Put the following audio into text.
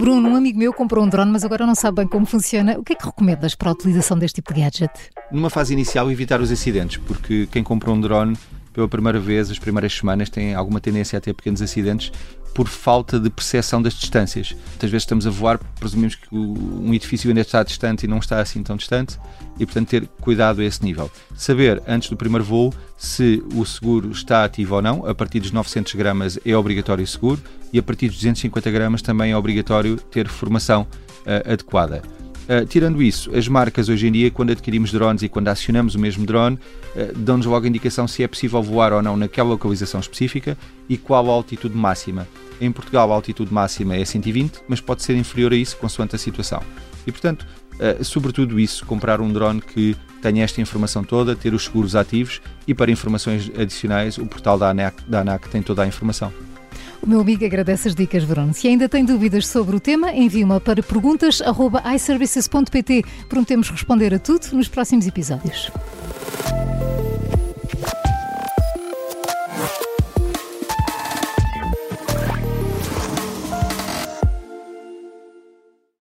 Bruno, um amigo meu comprou um drone, mas agora não sabe bem como funciona. O que é que recomendas para a utilização deste tipo de gadget? Numa fase inicial, evitar os acidentes, porque quem comprou um drone pela primeira vez, as primeiras semanas, tem alguma tendência a ter pequenos acidentes por falta de percepção das distâncias. Muitas vezes estamos a voar, presumimos que um edifício ainda está distante e não está assim tão distante, e portanto ter cuidado a esse nível. Saber antes do primeiro voo se o seguro está ativo ou não, a partir dos 900 gramas é obrigatório seguro e a partir dos 250 gramas também é obrigatório ter formação uh, adequada. Uh, tirando isso, as marcas hoje em dia, quando adquirimos drones e quando acionamos o mesmo drone, uh, dão-nos logo a indicação se é possível voar ou não naquela localização específica e qual a altitude máxima. Em Portugal, a altitude máxima é 120, mas pode ser inferior a isso, consoante a situação. E, portanto, uh, sobretudo isso, comprar um drone que tenha esta informação toda, ter os seguros ativos e, para informações adicionais, o portal da ANAC, da ANAC tem toda a informação. O meu amigo agradece as dicas, Bruno. Se ainda tem dúvidas sobre o tema, envie-me para perguntas.iservices.pt. Prometemos responder a tudo nos próximos episódios.